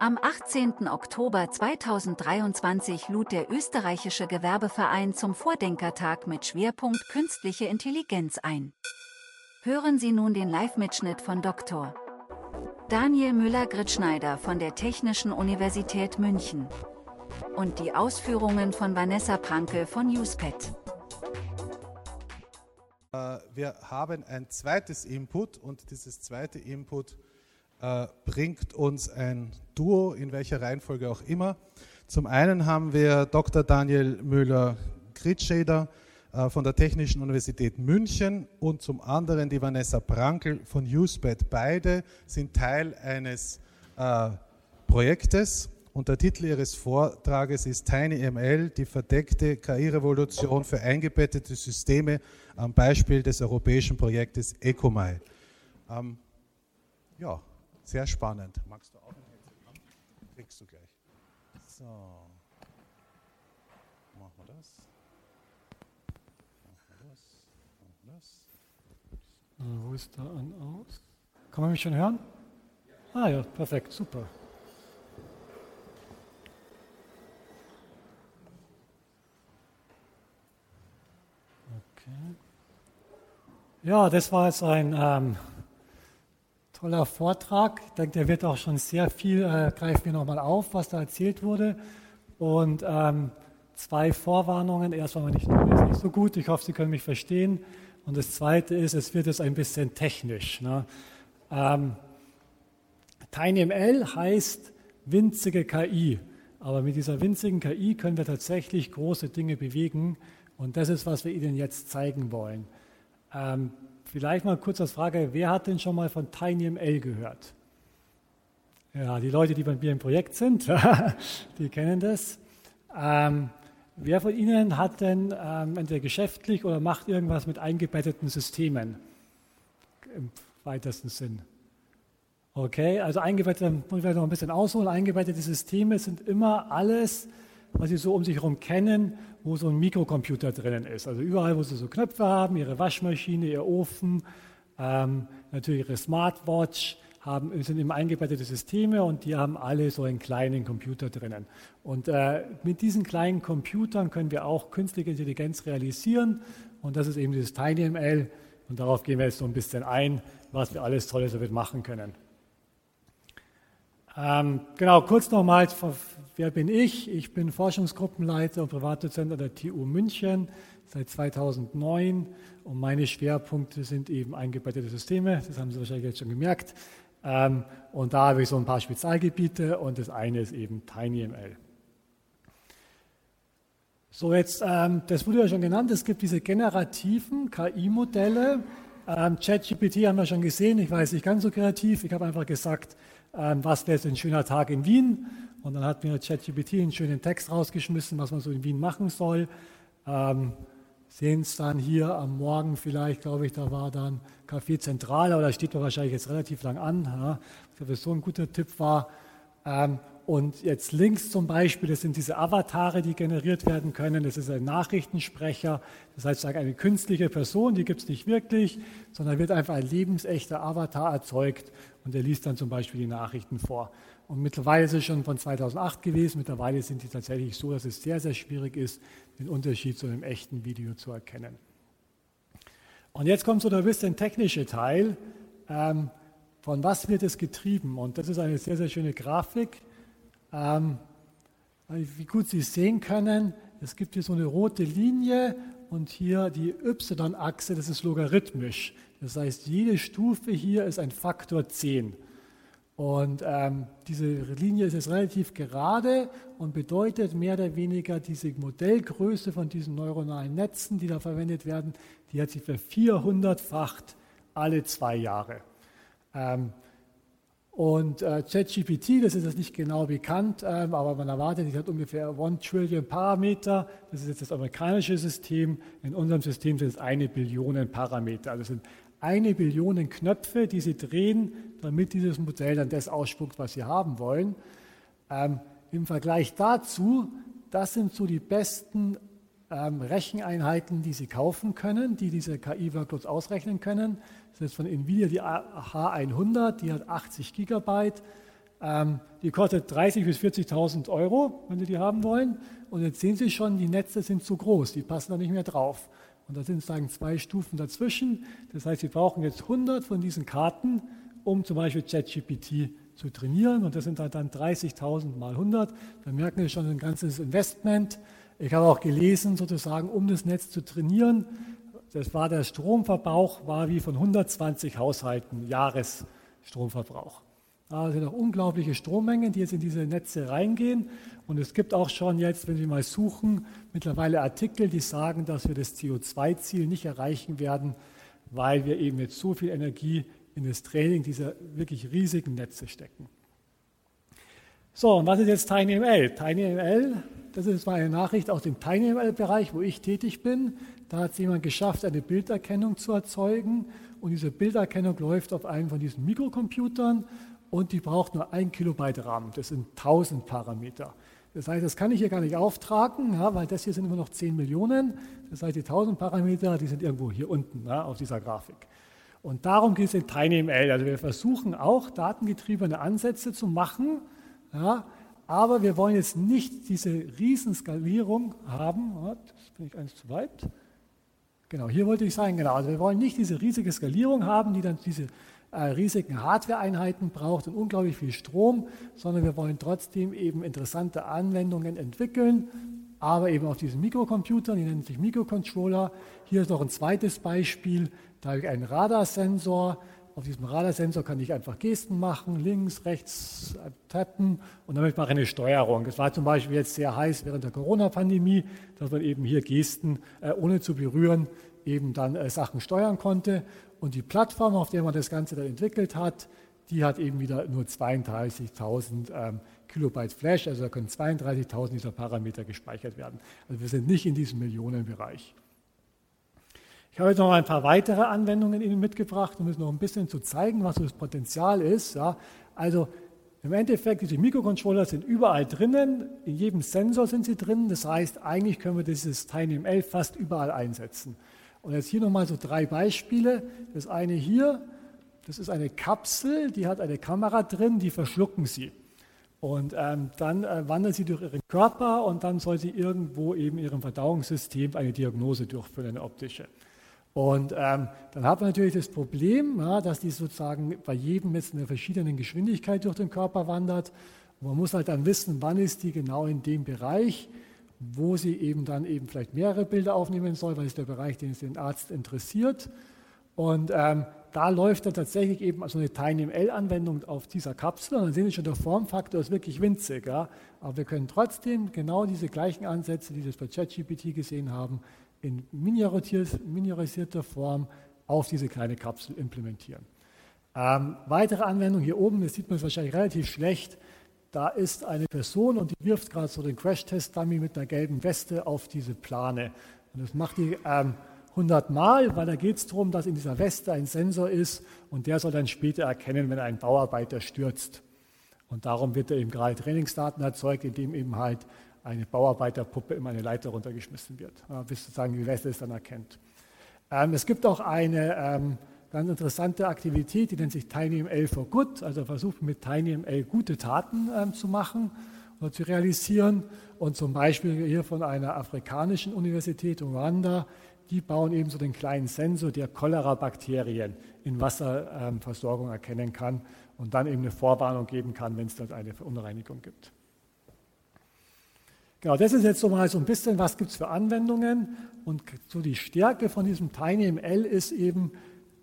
Am 18. Oktober 2023 lud der österreichische Gewerbeverein zum Vordenkertag mit Schwerpunkt Künstliche Intelligenz ein. Hören Sie nun den Live-Mitschnitt von Dr. Daniel Müller-Gritschneider von der Technischen Universität München und die Ausführungen von Vanessa Prankel von USPET. Äh, wir haben ein zweites Input und dieses zweite Input äh, bringt uns ein Duo, in welcher Reihenfolge auch immer. Zum einen haben wir Dr. Daniel Müller-Gritscheder äh, von der Technischen Universität München und zum anderen die Vanessa Prankel von USPET. Beide sind Teil eines äh, Projektes und der Titel Ihres Vortrages ist TinyML, die verdeckte KI-Revolution für eingebettete Systeme am Beispiel des europäischen Projektes ECOMAI. Ähm, ja, sehr spannend. Magst du auch ein Headset haben? Kriegst du gleich. So. Machen wir das. Machen wir das. Machen wir das. wo ist da an aus? Kann man mich schon hören? Ah ja, perfekt, super. Ja, das war jetzt ein ähm, toller Vortrag. Ich denke, der wird auch schon sehr viel, äh, greifen wir nochmal auf, was da erzählt wurde. Und ähm, zwei Vorwarnungen. Erstmal, meine ich ist nicht so gut. Ich hoffe, Sie können mich verstehen. Und das Zweite ist, es wird jetzt ein bisschen technisch. Ne? Ähm, TinyML heißt winzige KI. Aber mit dieser winzigen KI können wir tatsächlich große Dinge bewegen. Und das ist, was wir Ihnen jetzt zeigen wollen. Ähm, vielleicht mal kurz als Frage, wer hat denn schon mal von TinyML gehört? Ja, die Leute, die bei mir im Projekt sind, die kennen das. Ähm, wer von Ihnen hat denn ähm, entweder geschäftlich oder macht irgendwas mit eingebetteten Systemen? Im weitesten Sinn. Okay, also eingebettete, muss ich noch ein bisschen ausholen, eingebettete Systeme sind immer alles, was Sie so um sich herum kennen, wo so ein Mikrocomputer drinnen ist. Also überall, wo Sie so Knöpfe haben, Ihre Waschmaschine, Ihr Ofen, ähm, natürlich Ihre Smartwatch, haben, sind immer eingebettete Systeme und die haben alle so einen kleinen Computer drinnen. Und äh, mit diesen kleinen Computern können wir auch künstliche Intelligenz realisieren und das ist eben dieses TinyML und darauf gehen wir jetzt so ein bisschen ein, was wir alles Tolles damit machen können. Ähm, genau, kurz nochmal, wer bin ich? Ich bin Forschungsgruppenleiter und Privatdozent an der TU München seit 2009 und meine Schwerpunkte sind eben eingebettete Systeme, das haben Sie wahrscheinlich jetzt schon gemerkt. Ähm, und da habe ich so ein paar Spezialgebiete und das eine ist eben TinyML. So, jetzt, ähm, das wurde ja schon genannt, es gibt diese generativen KI-Modelle. Ähm, ChatGPT haben wir schon gesehen, ich weiß nicht ganz so kreativ, ich habe einfach gesagt, was wäre jetzt ein schöner Tag in Wien? Und dann hat mir ChatGPT einen schönen Text rausgeschmissen, was man so in Wien machen soll. Ähm, sehen es dann hier am Morgen vielleicht, glaube ich, da war dann Café Zentral, aber da steht doch wahrscheinlich jetzt relativ lang an. Ja. Ich glaube, das so ein guter Tipp war. Ähm, und jetzt links zum Beispiel, das sind diese Avatare, die generiert werden können. Das ist ein Nachrichtensprecher, das heißt eine künstliche Person, die gibt es nicht wirklich, sondern wird einfach ein lebensechter Avatar erzeugt und der liest dann zum Beispiel die Nachrichten vor. Und mittlerweile ist es schon von 2008 gewesen, mittlerweile sind die tatsächlich so, dass es sehr, sehr schwierig ist, den Unterschied zu einem echten Video zu erkennen. Und jetzt kommt so ein bisschen technische Teil. Ähm, von was wird es getrieben? Und das ist eine sehr, sehr schöne Grafik. Ähm, wie gut Sie sehen können, es gibt hier so eine rote Linie und hier die y-Achse, das ist logarithmisch. Das heißt, jede Stufe hier ist ein Faktor 10. Und ähm, diese Linie ist jetzt relativ gerade und bedeutet mehr oder weniger diese Modellgröße von diesen neuronalen Netzen, die da verwendet werden, die hat sich vervierhundertfacht alle zwei Jahre. Ähm, und äh, ChatGPT, das ist jetzt nicht genau bekannt, ähm, aber man erwartet, die hat ungefähr 1 Trillion Parameter. Das ist jetzt das amerikanische System. In unserem System sind es eine Billion Parameter. Also sind eine Billion Knöpfe, die Sie drehen, damit dieses Modell dann das ausspuckt, was Sie haben wollen. Ähm, Im Vergleich dazu, das sind so die besten ähm, Recheneinheiten, die Sie kaufen können, die diese KI-Workloads ausrechnen können. Das ist von NVIDIA die H100, die hat 80 Gigabyte. Ähm, die kostet 30.000 bis 40.000 Euro, wenn Sie die haben wollen. Und jetzt sehen Sie schon, die Netze sind zu groß, die passen da nicht mehr drauf. Und da sind sozusagen zwei Stufen dazwischen. Das heißt, Sie brauchen jetzt 100 von diesen Karten, um zum Beispiel ChatGPT zu trainieren. Und das sind halt dann 30.000 mal 100. Da merken Sie schon ein ganzes Investment. Ich habe auch gelesen, sozusagen, um das Netz zu trainieren, das war der Stromverbrauch, war wie von 120 Haushalten Jahresstromverbrauch. Da sind auch unglaubliche Strommengen, die jetzt in diese Netze reingehen. Und es gibt auch schon jetzt, wenn Sie mal suchen, mittlerweile Artikel, die sagen, dass wir das CO2-Ziel nicht erreichen werden, weil wir eben jetzt so viel Energie in das Training dieser wirklich riesigen Netze stecken. So, und was ist jetzt TinyML? TinyML, das ist mal eine Nachricht aus dem TinyML-Bereich, wo ich tätig bin. Da hat es jemand geschafft, eine Bilderkennung zu erzeugen. Und diese Bilderkennung läuft auf einem von diesen Mikrocomputern und die braucht nur ein Kilobyte RAM. Das sind 1000 Parameter. Das heißt, das kann ich hier gar nicht auftragen, ja, weil das hier sind immer noch 10 Millionen. Das heißt, die 1000 Parameter, die sind irgendwo hier unten ja, auf dieser Grafik. Und darum geht es in TinyML. Also wir versuchen auch datengetriebene Ansätze zu machen, ja, aber wir wollen jetzt nicht diese Riesenskalierung haben. Das bin ich eins zu weit. Genau, hier wollte ich sagen, genau. Also wir wollen nicht diese riesige Skalierung haben, die dann diese äh, riesigen Hardware-Einheiten braucht und unglaublich viel Strom, sondern wir wollen trotzdem eben interessante Anwendungen entwickeln, aber eben auf diesen Mikrocomputern, die nennen sich Mikrocontroller. Hier ist noch ein zweites Beispiel, da habe ich einen Radarsensor. Auf diesem Radarsensor kann ich einfach Gesten machen, links, rechts äh, tappen und damit mache ich eine Steuerung. Das war zum Beispiel jetzt sehr heiß während der Corona-Pandemie, dass man eben hier Gesten äh, ohne zu berühren eben dann äh, Sachen steuern konnte. Und die Plattform, auf der man das Ganze dann entwickelt hat, die hat eben wieder nur 32.000 ähm, Kilobyte Flash, also da können 32.000 dieser Parameter gespeichert werden. Also wir sind nicht in diesem Millionenbereich. Ich habe jetzt noch ein paar weitere Anwendungen Ihnen mitgebracht, um es noch ein bisschen zu zeigen, was das Potenzial ist. Ja, also im Endeffekt, diese Mikrocontroller sind überall drinnen, in jedem Sensor sind sie drin. Das heißt, eigentlich können wir dieses TinyML fast überall einsetzen. Und jetzt hier nochmal so drei Beispiele. Das eine hier, das ist eine Kapsel, die hat eine Kamera drin, die verschlucken Sie. Und ähm, dann äh, wandert sie durch ihren Körper und dann soll sie irgendwo eben ihrem Verdauungssystem eine Diagnose durchführen, eine optische. Und ähm, dann hat man natürlich das Problem, ja, dass die sozusagen bei jedem jetzt in einer verschiedenen Geschwindigkeit durch den Körper wandert. Und man muss halt dann wissen, wann ist die genau in dem Bereich wo sie eben dann eben vielleicht mehrere Bilder aufnehmen soll, weil es der Bereich, den es den Arzt interessiert. Und ähm, da läuft dann tatsächlich eben so eine TinyML-Anwendung auf dieser Kapsel. Und dann sehen Sie schon, der Formfaktor ist wirklich winzig. Ja? Aber wir können trotzdem genau diese gleichen Ansätze, die wir bei ChatGPT gesehen haben, in miniaturisierter Form auf diese kleine Kapsel implementieren. Ähm, weitere Anwendung hier oben, das sieht man wahrscheinlich relativ schlecht, da ist eine Person und die wirft gerade so den Crash-Test-Dummy mit einer gelben Weste auf diese Plane. Und das macht die ähm, 100 Mal, weil da geht es darum, dass in dieser Weste ein Sensor ist und der soll dann später erkennen, wenn ein Bauarbeiter stürzt. Und darum wird er eben gerade Trainingsdaten erzeugt, indem eben halt eine Bauarbeiterpuppe in eine Leiter runtergeschmissen wird, bis sozusagen die Weste es dann erkennt. Ähm, es gibt auch eine ähm, ganz interessante Aktivität, die nennt sich TinyML for Good, also versucht mit TinyML gute Taten äh, zu machen oder zu realisieren. Und zum Beispiel hier von einer afrikanischen Universität, Rwanda, die bauen eben so den kleinen Sensor, der Cholera-Bakterien in Wasserversorgung ähm, erkennen kann und dann eben eine Vorwarnung geben kann, wenn es dort eine Verunreinigung gibt. Genau, das ist jetzt so mal so ein bisschen, was gibt es für Anwendungen. Und so die Stärke von diesem TinyML ist eben,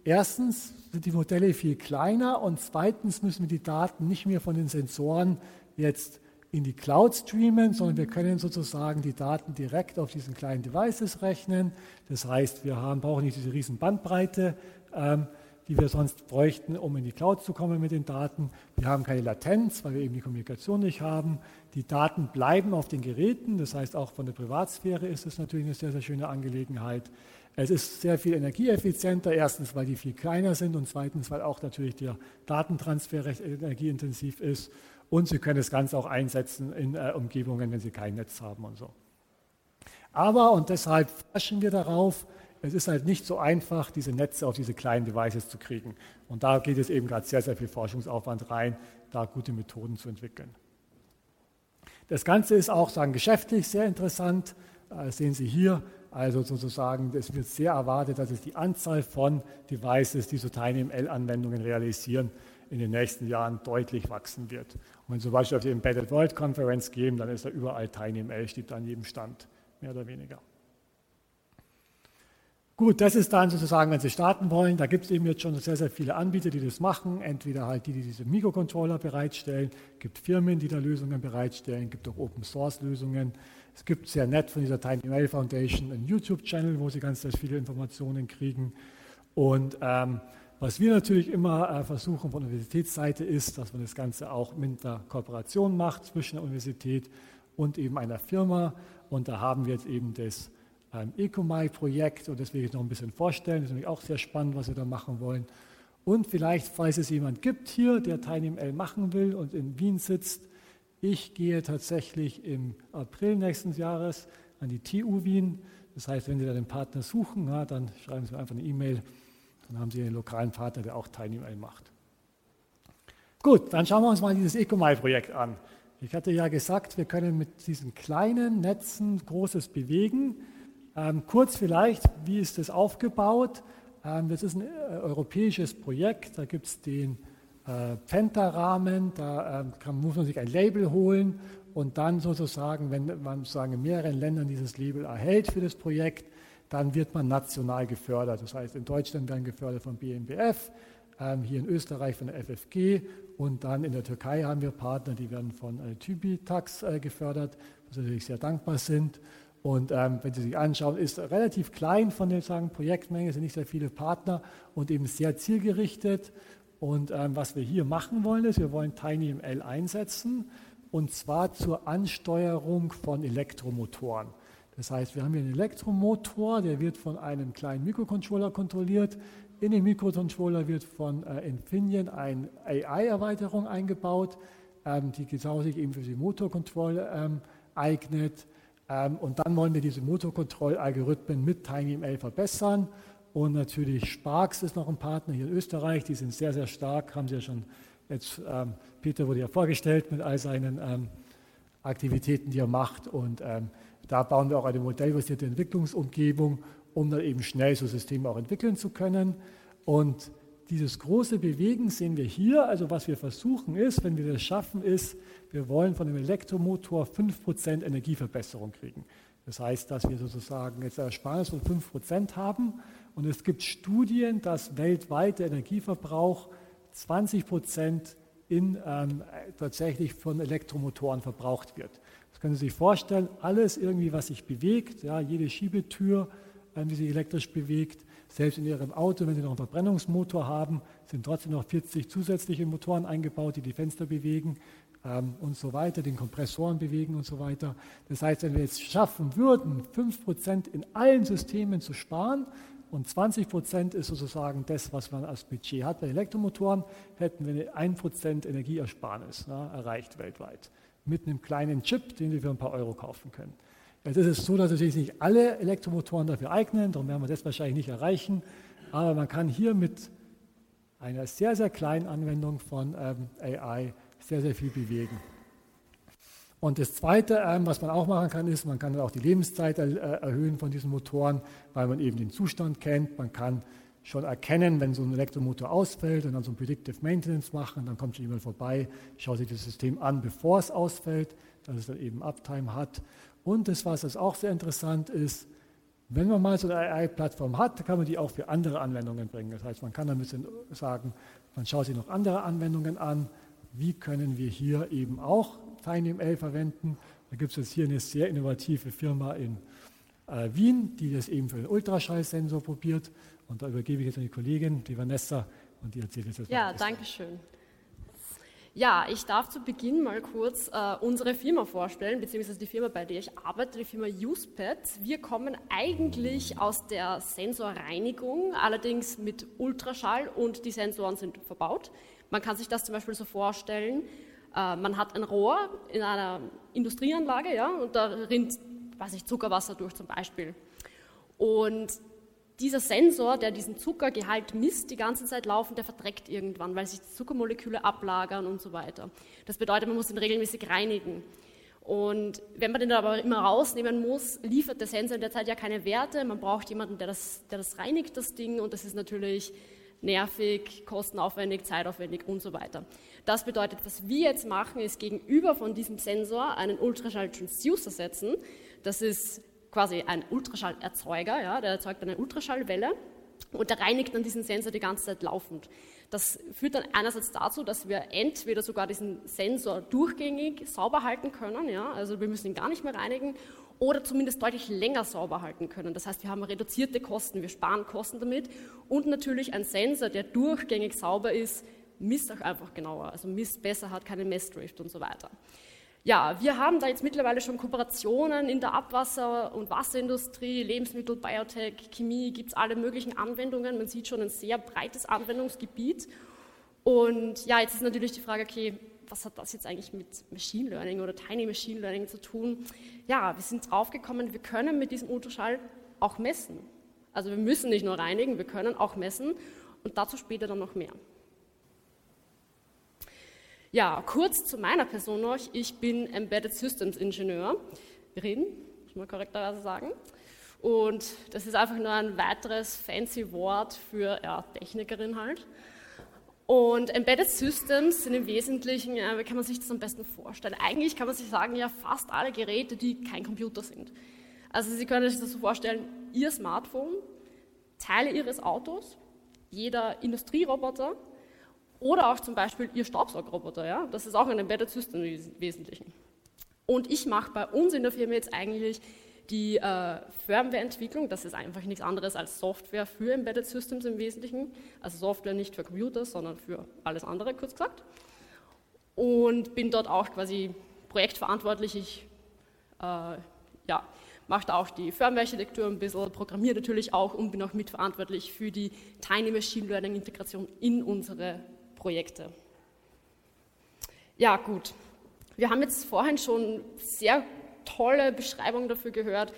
Erstens sind die Modelle viel kleiner und zweitens müssen wir die Daten nicht mehr von den Sensoren jetzt in die Cloud streamen, sondern wir können sozusagen die Daten direkt auf diesen kleinen Devices rechnen. Das heißt, wir haben, brauchen nicht diese riesen Bandbreite, ähm, die wir sonst bräuchten, um in die Cloud zu kommen mit den Daten. Wir haben keine Latenz, weil wir eben die Kommunikation nicht haben. Die Daten bleiben auf den Geräten, das heißt auch von der Privatsphäre ist es natürlich eine sehr, sehr schöne Angelegenheit. Es ist sehr viel energieeffizienter, erstens, weil die viel kleiner sind und zweitens, weil auch natürlich der Datentransfer recht energieintensiv ist und Sie können das Ganze auch einsetzen in äh, Umgebungen, wenn Sie kein Netz haben und so. Aber, und deshalb forschen wir darauf, es ist halt nicht so einfach, diese Netze auf diese kleinen Devices zu kriegen. Und da geht es eben gerade sehr, sehr viel Forschungsaufwand rein, da gute Methoden zu entwickeln. Das Ganze ist auch sagen, geschäftlich sehr interessant. Das sehen Sie hier. Also sozusagen, es wird sehr erwartet, dass es die Anzahl von Devices, die so TinyML-Anwendungen realisieren, in den nächsten Jahren deutlich wachsen wird. Und wenn Sie zum Beispiel auf die Embedded World Conference gehen, dann ist da überall TinyML, steht da an jedem Stand, mehr oder weniger. Gut, das ist dann sozusagen, wenn Sie starten wollen, da gibt es eben jetzt schon sehr, sehr viele Anbieter, die das machen. Entweder halt die, die diese Mikrocontroller bereitstellen, gibt Firmen, die da Lösungen bereitstellen, gibt auch Open-Source-Lösungen. Es gibt sehr nett von dieser Tiny Mail Foundation einen YouTube-Channel, wo Sie ganz, ganz viele Informationen kriegen. Und ähm, was wir natürlich immer äh, versuchen von Universitätsseite ist, dass man das Ganze auch mit einer Kooperation macht zwischen der Universität und eben einer Firma. Und da haben wir jetzt eben das ähm, Ecomai-Projekt und das will ich noch ein bisschen vorstellen. Das ist nämlich auch sehr spannend, was wir da machen wollen. Und vielleicht, falls es jemand gibt hier, der TinyML machen will und in Wien sitzt, ich gehe tatsächlich im April nächsten Jahres an die TU Wien. Das heißt, wenn Sie da den Partner suchen, ja, dann schreiben Sie mir einfach eine E-Mail. Dann haben Sie einen lokalen Partner, der auch TinyML macht. Gut, dann schauen wir uns mal dieses Ecomai-Projekt an. Ich hatte ja gesagt, wir können mit diesen kleinen Netzen Großes bewegen. Ähm, kurz vielleicht, wie ist das aufgebaut? Ähm, das ist ein äh, europäisches Projekt, da gibt es den äh, Penta-Rahmen, da ähm, kann, muss man sich ein Label holen und dann sozusagen, wenn man sozusagen in mehreren Ländern dieses Label erhält für das Projekt, dann wird man national gefördert. Das heißt, in Deutschland werden gefördert von BMBF, ähm, hier in Österreich von der FFG und dann in der Türkei haben wir Partner, die werden von äh, TÜBİTAX äh, gefördert, wo wir natürlich sehr dankbar sind. Und ähm, wenn Sie sich anschauen, ist relativ klein von der sagen, Projektmenge, sind nicht sehr viele Partner und eben sehr zielgerichtet. Und ähm, was wir hier machen wollen, ist, wir wollen TinyML einsetzen und zwar zur Ansteuerung von Elektromotoren. Das heißt, wir haben hier einen Elektromotor, der wird von einem kleinen Mikrocontroller kontrolliert. In den Mikrocontroller wird von äh, Infineon eine AI-Erweiterung eingebaut, ähm, die genau sich eben für die Motorkontrolle ähm, eignet. Ähm, und dann wollen wir diese Motorkontrollalgorithmen mit TinyML verbessern. Und natürlich Sparks ist noch ein Partner hier in Österreich, die sind sehr, sehr stark, haben Sie ja schon jetzt, ähm, Peter wurde ja vorgestellt mit all seinen ähm, Aktivitäten, die er macht. Und ähm, da bauen wir auch eine modellbasierte Entwicklungsumgebung, um dann eben schnell so Systeme auch entwickeln zu können. Und dieses große Bewegen sehen wir hier. Also was wir versuchen ist, wenn wir das schaffen, ist, wir wollen von dem Elektromotor 5% Energieverbesserung kriegen. Das heißt, dass wir sozusagen jetzt eine Ersparnis von 5% haben. Und es gibt Studien, dass weltweit der Energieverbrauch 20% in, ähm, tatsächlich von Elektromotoren verbraucht wird. Das können Sie sich vorstellen, alles irgendwie, was sich bewegt, ja, jede Schiebetür, ähm, die sich elektrisch bewegt, selbst in Ihrem Auto, wenn Sie noch einen Verbrennungsmotor haben, sind trotzdem noch 40 zusätzliche Motoren eingebaut, die die Fenster bewegen ähm, und so weiter, den Kompressoren bewegen und so weiter. Das heißt, wenn wir jetzt schaffen würden, 5% in allen Systemen zu sparen und 20% ist sozusagen das, was man als Budget hat bei Elektromotoren, hätten wir eine 1% Energieersparnis na, erreicht weltweit. Mit einem kleinen Chip, den wir für ein paar Euro kaufen können. Jetzt ist es so, dass natürlich nicht alle Elektromotoren dafür eignen, darum werden wir das wahrscheinlich nicht erreichen. Aber man kann hier mit einer sehr, sehr kleinen Anwendung von ähm, AI sehr, sehr viel bewegen. Und das Zweite, ähm, was man auch machen kann, ist, man kann auch die Lebenszeit äh, erhöhen von diesen Motoren, weil man eben den Zustand kennt. Man kann schon erkennen, wenn so ein Elektromotor ausfällt und dann so ein Predictive Maintenance machen, dann kommt schon jemand vorbei, schaut sich das System an, bevor es ausfällt, dass es dann eben Uptime hat. Und das, was das auch sehr interessant ist, wenn man mal so eine AI-Plattform hat, kann man die auch für andere Anwendungen bringen. Das heißt, man kann ein bisschen sagen, man schaut sich noch andere Anwendungen an, wie können wir hier eben auch TinyML verwenden. Da gibt es jetzt hier eine sehr innovative Firma in äh, Wien, die das eben für den Ultraschallsensor probiert. Und da übergebe ich jetzt an die Kollegin, die Vanessa, und die erzählt jetzt Ja, danke schön. Ja, ich darf zu Beginn mal kurz äh, unsere Firma vorstellen, beziehungsweise die Firma, bei der ich arbeite, die Firma UsePad. Wir kommen eigentlich aus der Sensorreinigung, allerdings mit Ultraschall und die Sensoren sind verbaut. Man kann sich das zum Beispiel so vorstellen, äh, man hat ein Rohr in einer Industrieanlage ja, und da rinnt weiß ich, Zuckerwasser durch zum Beispiel. Und dieser Sensor, der diesen Zuckergehalt misst, die ganze Zeit laufen, der verdreckt irgendwann, weil sich die Zuckermoleküle ablagern und so weiter. Das bedeutet, man muss ihn regelmäßig reinigen. Und wenn man den aber immer rausnehmen muss, liefert der Sensor in der Zeit ja keine Werte. Man braucht jemanden, der das, der das reinigt, das Ding. Und das ist natürlich nervig, kostenaufwendig, zeitaufwendig und so weiter. Das bedeutet, was wir jetzt machen, ist gegenüber von diesem Sensor einen Ultraschall-Transducer setzen. Das ist quasi ein Ultraschallerzeuger, ja, der erzeugt eine Ultraschallwelle und der reinigt dann diesen Sensor die ganze Zeit laufend. Das führt dann einerseits dazu, dass wir entweder sogar diesen Sensor durchgängig sauber halten können, ja, also wir müssen ihn gar nicht mehr reinigen, oder zumindest deutlich länger sauber halten können. Das heißt, wir haben reduzierte Kosten, wir sparen Kosten damit und natürlich ein Sensor, der durchgängig sauber ist, misst auch einfach genauer, also misst besser, hat keine Messdrift und so weiter. Ja, wir haben da jetzt mittlerweile schon Kooperationen in der Abwasser- und Wasserindustrie, Lebensmittel, Biotech, Chemie, gibt es alle möglichen Anwendungen. Man sieht schon ein sehr breites Anwendungsgebiet. Und ja, jetzt ist natürlich die Frage, okay, was hat das jetzt eigentlich mit Machine Learning oder Tiny Machine Learning zu tun? Ja, wir sind draufgekommen, wir können mit diesem Ultraschall auch messen. Also wir müssen nicht nur reinigen, wir können auch messen und dazu später dann noch mehr. Ja, kurz zu meiner Person noch. Ich bin Embedded Systems Ingenieurin, muss man korrekterweise sagen. Und das ist einfach nur ein weiteres fancy Wort für ja, Technikerin halt. Und Embedded Systems sind im Wesentlichen, ja, wie kann man sich das am besten vorstellen? Eigentlich kann man sich sagen, ja, fast alle Geräte, die kein Computer sind. Also Sie können sich das so vorstellen, Ihr Smartphone, Teile Ihres Autos, jeder Industrieroboter, oder auch zum Beispiel Ihr Staubsaugerroboter, ja? das ist auch ein Embedded System im Wesentlichen. Und ich mache bei uns in der Firma jetzt eigentlich die äh, Firmware-Entwicklung, das ist einfach nichts anderes als Software für Embedded Systems im Wesentlichen. Also Software nicht für Computer, sondern für alles andere, kurz gesagt. Und bin dort auch quasi projektverantwortlich. Ich äh, ja, mache da auch die Firmware-Architektur ein bisschen, programmiere natürlich auch und bin auch mitverantwortlich für die Tiny Machine Learning-Integration in unsere Projekte. Ja, gut. Wir haben jetzt vorhin schon sehr tolle Beschreibungen dafür gehört,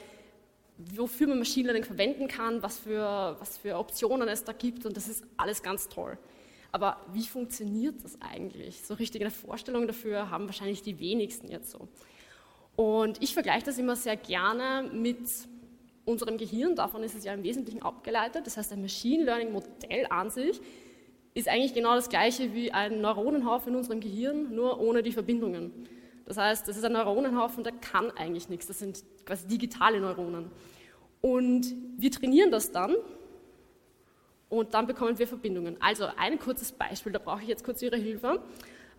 wofür man Machine Learning verwenden kann, was für, was für Optionen es da gibt und das ist alles ganz toll. Aber wie funktioniert das eigentlich? So richtige Vorstellungen dafür haben wahrscheinlich die wenigsten jetzt so. Und ich vergleiche das immer sehr gerne mit unserem Gehirn, davon ist es ja im Wesentlichen abgeleitet. Das heißt, ein Machine Learning Modell an sich ist eigentlich genau das gleiche wie ein Neuronenhaufen in unserem Gehirn, nur ohne die Verbindungen. Das heißt, das ist ein Neuronenhaufen, der kann eigentlich nichts. Das sind quasi digitale Neuronen. Und wir trainieren das dann und dann bekommen wir Verbindungen. Also ein kurzes Beispiel, da brauche ich jetzt kurz Ihre Hilfe.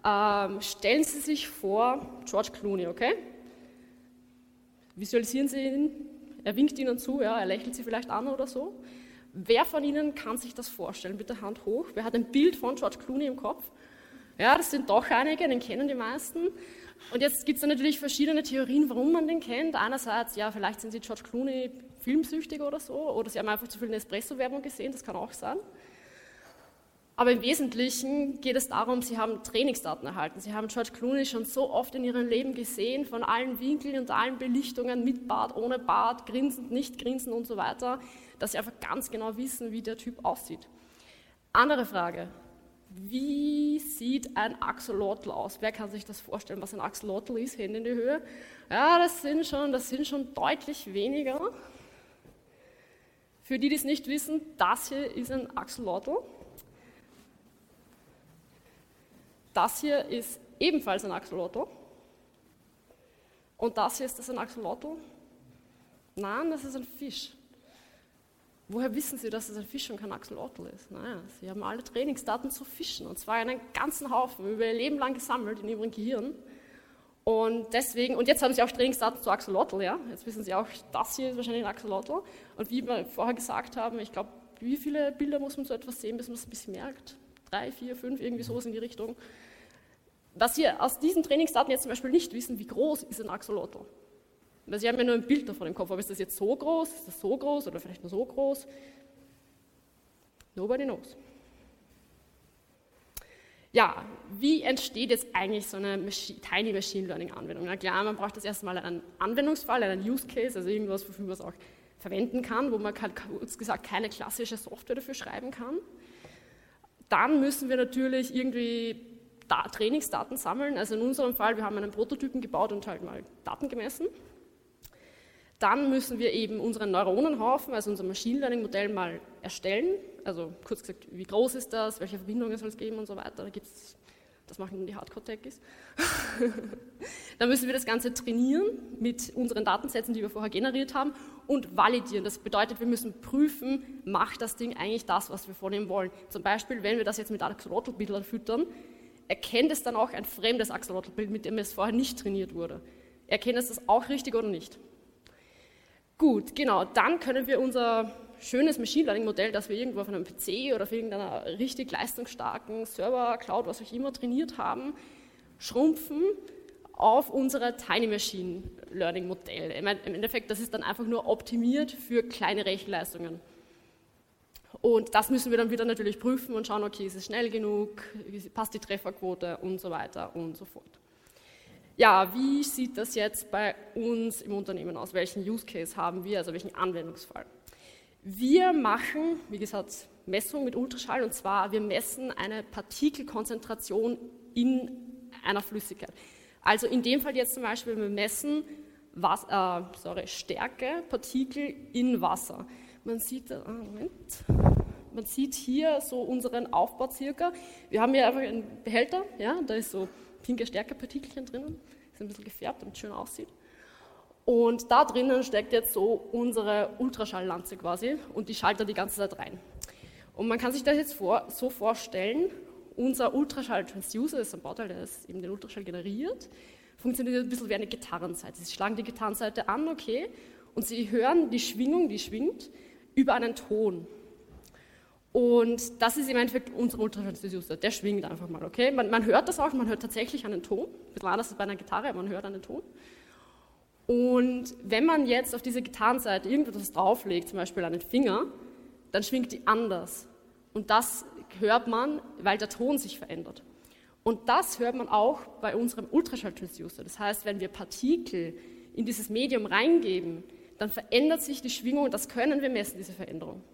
Ähm, stellen Sie sich vor, George Clooney, okay? Visualisieren Sie ihn, er winkt Ihnen zu, ja, er lächelt Sie vielleicht an oder so. Wer von Ihnen kann sich das vorstellen? Bitte Hand hoch. Wer hat ein Bild von George Clooney im Kopf? Ja, das sind doch einige, den kennen die meisten. Und jetzt gibt es natürlich verschiedene Theorien, warum man den kennt. Einerseits, ja, vielleicht sind Sie George Clooney filmsüchtig oder so, oder Sie haben einfach zu viel Espresso-Werbung gesehen, das kann auch sein. Aber im Wesentlichen geht es darum, Sie haben Trainingsdaten erhalten. Sie haben George Clooney schon so oft in Ihrem Leben gesehen, von allen Winkeln und allen Belichtungen, mit Bart, ohne Bart, grinsend, nicht grinsend und so weiter dass sie einfach ganz genau wissen, wie der Typ aussieht. Andere Frage. Wie sieht ein Axolotl aus? Wer kann sich das vorstellen, was ein Axolotl ist? Hände in die Höhe. Ja, das sind schon, das sind schon deutlich weniger. Für die, die es nicht wissen, das hier ist ein Axolotl. Das hier ist ebenfalls ein Axolotl. Und das hier ist das ein Axolotl? Nein, das ist ein Fisch. Woher wissen Sie, dass es ein Fisch und kein Axolotl ist? Naja, Sie haben alle Trainingsdaten zu Fischen und zwar einen ganzen Haufen über ihr Leben lang gesammelt in Ihrem Gehirn. Und deswegen, und jetzt haben Sie auch Trainingsdaten zu Axolotl, ja? Jetzt wissen Sie auch, das hier ist wahrscheinlich ein Axolotl. Und wie wir vorher gesagt haben, ich glaube, wie viele Bilder muss man so etwas sehen, bis man es ein bisschen merkt? Drei, vier, fünf, irgendwie sowas in die Richtung. Was Sie aus diesen Trainingsdaten jetzt zum Beispiel nicht wissen, wie groß ist ein Axolotl? Weil Sie haben ja nur ein Bild davon im Kopf, aber ist das jetzt so groß, ist das so groß oder vielleicht nur so groß? Nobody knows. Ja, wie entsteht jetzt eigentlich so eine Tiny Machine Learning Anwendung? Na klar, man braucht das erstmal einen Anwendungsfall, einen Use Case, also irgendwas, wofür man es auch verwenden kann, wo man kurz gesagt keine klassische Software dafür schreiben kann. Dann müssen wir natürlich irgendwie Trainingsdaten sammeln. Also in unserem Fall, wir haben einen Prototypen gebaut und halt mal Daten gemessen. Dann müssen wir eben unseren Neuronenhaufen, also unser Machine Learning Modell mal erstellen. Also kurz gesagt, wie groß ist das, welche Verbindungen soll es geben und so weiter. Da gibt's, das machen die Hardcore-Techies. Dann müssen wir das Ganze trainieren mit unseren Datensätzen, die wir vorher generiert haben und validieren. Das bedeutet, wir müssen prüfen, macht das Ding eigentlich das, was wir von ihm wollen. Zum Beispiel, wenn wir das jetzt mit Axolotl-Bildern füttern, erkennt es dann auch ein fremdes Axolotl-Bild, mit dem es vorher nicht trainiert wurde. Erkennt es das auch richtig oder nicht? Gut, genau, dann können wir unser schönes Machine Learning Modell, das wir irgendwo auf einem PC oder auf irgendeiner richtig leistungsstarken Server, Cloud, was auch immer trainiert haben, schrumpfen auf unsere Tiny Machine Learning Modell. Im Endeffekt, das ist dann einfach nur optimiert für kleine Rechenleistungen. Und das müssen wir dann wieder natürlich prüfen und schauen, okay, ist es schnell genug, passt die Trefferquote und so weiter und so fort. Ja, wie sieht das jetzt bei uns im Unternehmen aus? Welchen Use Case haben wir, also welchen Anwendungsfall? Wir machen, wie gesagt, Messungen mit Ultraschall und zwar wir messen eine Partikelkonzentration in einer Flüssigkeit. Also in dem Fall jetzt zum Beispiel, wir messen Was, äh, sorry, Stärke, Partikel in Wasser. Man sieht, äh, Moment, man sieht hier so unseren Aufbau circa. Wir haben hier einfach einen Behälter, ja, da ist so pinke Stärkepartikelchen drinnen. Ist ein bisschen gefärbt, damit es schön aussieht. Und da drinnen steckt jetzt so unsere Ultraschalllanze quasi und die schaltet die ganze Zeit rein. Und man kann sich das jetzt vor, so vorstellen, unser Ultraschall-Transducer, das ist ein Bauteil, der eben den Ultraschall generiert, funktioniert ein bisschen wie eine Gitarrenseite. Sie schlagen die Gitarrenseite an, okay, und Sie hören die Schwingung, die schwingt, über einen Ton. Und das ist im Endeffekt unser Ultraschalltransducer, der schwingt einfach mal, okay? Man, man, hört das auch, man hört tatsächlich einen Ton, ein bisschen anders bei einer Gitarre, man hört einen Ton. Und wenn man jetzt auf diese Gitarrenseite irgendetwas drauflegt, zum Beispiel einen Finger, dann schwingt die anders. Und das hört man, weil der Ton sich verändert. Und das hört man auch bei unserem Ultraschalltransducer. Das heißt, wenn wir Partikel in dieses Medium reingeben, dann verändert sich die Schwingung und das können wir messen, diese Veränderung.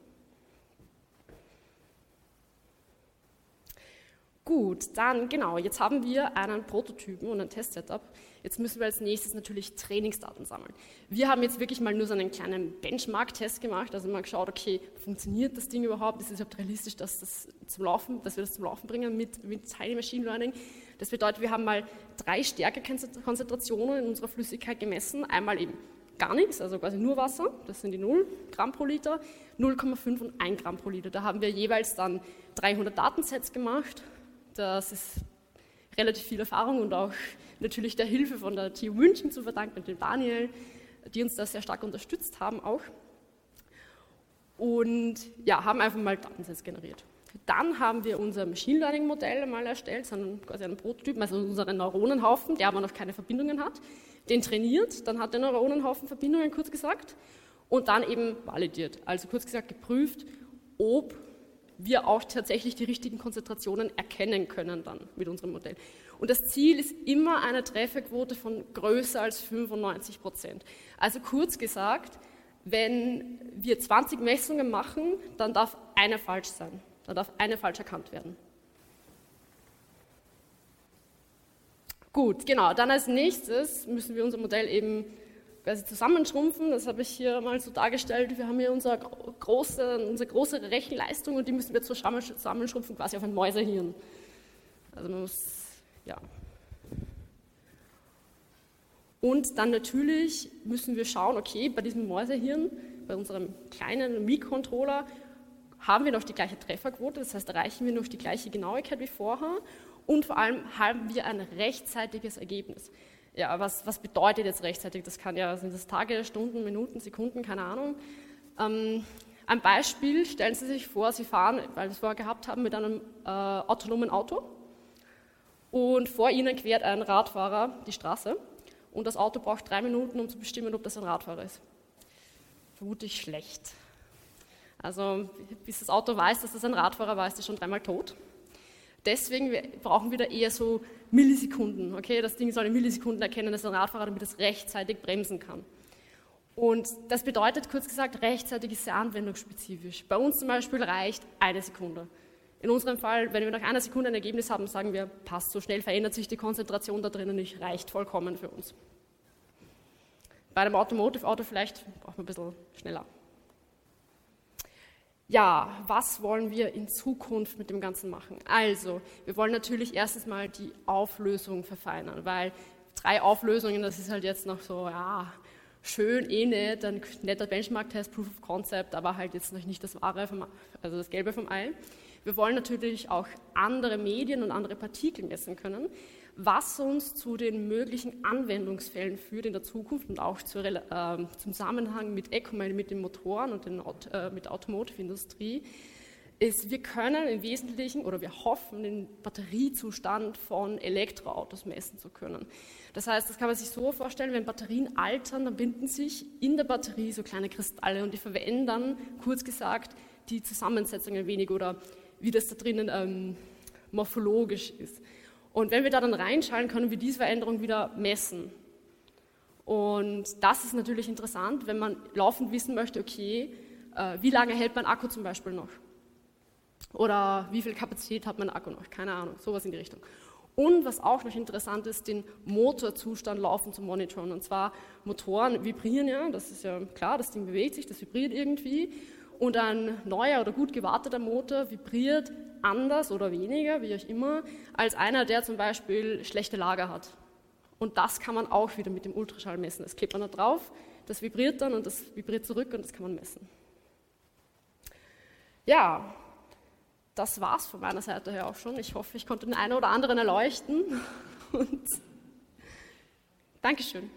Gut, dann genau, jetzt haben wir einen Prototypen und ein Testsetup. Jetzt müssen wir als nächstes natürlich Trainingsdaten sammeln. Wir haben jetzt wirklich mal nur so einen kleinen Benchmark-Test gemacht, also mal geschaut, okay, funktioniert das Ding überhaupt? Ist es überhaupt realistisch, dass, das zum Laufen, dass wir das zum Laufen bringen mit, mit Tiny Machine Learning? Das bedeutet, wir haben mal drei Stärkekonzentrationen in unserer Flüssigkeit gemessen. Einmal eben gar nichts, also quasi nur Wasser, das sind die 0 Gramm pro Liter, 0,5 und 1 Gramm pro Liter. Da haben wir jeweils dann 300 Datensets gemacht, das ist relativ viel Erfahrung und auch natürlich der Hilfe von der TU München zu verdanken und dem Daniel, die uns da sehr stark unterstützt haben auch. Und ja, haben einfach mal Datensets generiert. Dann haben wir unser Machine Learning Modell mal erstellt, quasi einen Prototypen, also unseren Neuronenhaufen, der aber noch keine Verbindungen hat, den trainiert, dann hat der Neuronenhaufen Verbindungen, kurz gesagt, und dann eben validiert, also kurz gesagt geprüft, ob wir auch tatsächlich die richtigen Konzentrationen erkennen können dann mit unserem Modell. Und das Ziel ist immer eine Trefferquote von größer als 95 Prozent. Also kurz gesagt, wenn wir 20 Messungen machen, dann darf eine falsch sein. Dann darf eine falsch erkannt werden. Gut, genau. Dann als nächstes müssen wir unser Modell eben quasi zusammenschrumpfen. Das habe ich hier mal so dargestellt. Wir haben hier unsere große, unsere große Rechenleistung und die müssen wir zusammenschrumpfen quasi auf ein Mäusehirn. Also man muss, ja. Und dann natürlich müssen wir schauen, okay, bei diesem Mäusehirn, bei unserem kleinen Mikrocontroller, haben wir noch die gleiche Trefferquote, das heißt, erreichen wir noch die gleiche Genauigkeit wie vorher und vor allem haben wir ein rechtzeitiges Ergebnis ja, was, was bedeutet jetzt rechtzeitig? Das kann ja, sind das Tage, Stunden, Minuten, Sekunden, keine Ahnung. Ähm, ein Beispiel, stellen Sie sich vor, Sie fahren, weil wir es vorher gehabt haben, mit einem äh, autonomen Auto und vor Ihnen quert ein Radfahrer die Straße und das Auto braucht drei Minuten, um zu bestimmen, ob das ein Radfahrer ist. Vermutlich schlecht. Also bis das Auto weiß, dass das ein Radfahrer war, ist es schon dreimal tot. Deswegen brauchen wir da eher so Millisekunden. Okay? Das Ding soll in Millisekunden erkennen, dass ein Radfahrer damit es rechtzeitig bremsen kann. Und das bedeutet kurz gesagt, rechtzeitig ist sehr anwendungsspezifisch. Bei uns zum Beispiel reicht eine Sekunde. In unserem Fall, wenn wir nach einer Sekunde ein Ergebnis haben, sagen wir, passt, so schnell verändert sich die Konzentration da drinnen nicht, reicht vollkommen für uns. Bei einem Automotive-Auto vielleicht braucht man ein bisschen schneller. Ja, was wollen wir in Zukunft mit dem Ganzen machen? Also, wir wollen natürlich erstens mal die Auflösung verfeinern, weil drei Auflösungen, das ist halt jetzt noch so, ja, schön, eh nett, ein netter Benchmark-Test, Proof of Concept, aber halt jetzt noch nicht das Wahre, vom, also das Gelbe vom Ei. Wir wollen natürlich auch andere Medien und andere Partikel messen können, was uns zu den möglichen Anwendungsfällen führt in der Zukunft und auch zur, äh, zum Zusammenhang mit ECOMIL, mit den Motoren und den, äh, mit der Automotive-Industrie, ist, wir können im Wesentlichen oder wir hoffen, den Batteriezustand von Elektroautos messen zu können. Das heißt, das kann man sich so vorstellen, wenn Batterien altern, dann binden sich in der Batterie so kleine Kristalle und die verändern, kurz gesagt, die Zusammensetzung ein wenig oder wie das da drinnen ähm, morphologisch ist. Und wenn wir da dann reinschauen, können wir diese Veränderung wieder messen. Und das ist natürlich interessant, wenn man laufend wissen möchte, okay, äh, wie lange hält mein Akku zum Beispiel noch? Oder wie viel Kapazität hat mein Akku noch? Keine Ahnung, sowas in die Richtung. Und was auch noch interessant ist, den Motorzustand laufen zu monitoren. Und zwar Motoren vibrieren ja, das ist ja klar, das Ding bewegt sich, das vibriert irgendwie. Und ein neuer oder gut gewarteter Motor vibriert anders oder weniger, wie auch immer, als einer, der zum Beispiel schlechte Lager hat. Und das kann man auch wieder mit dem Ultraschall messen. Das klebt man da drauf, das vibriert dann und das vibriert zurück und das kann man messen. Ja, das war's von meiner Seite her auch schon. Ich hoffe, ich konnte den einen oder anderen erleuchten. Und Dankeschön.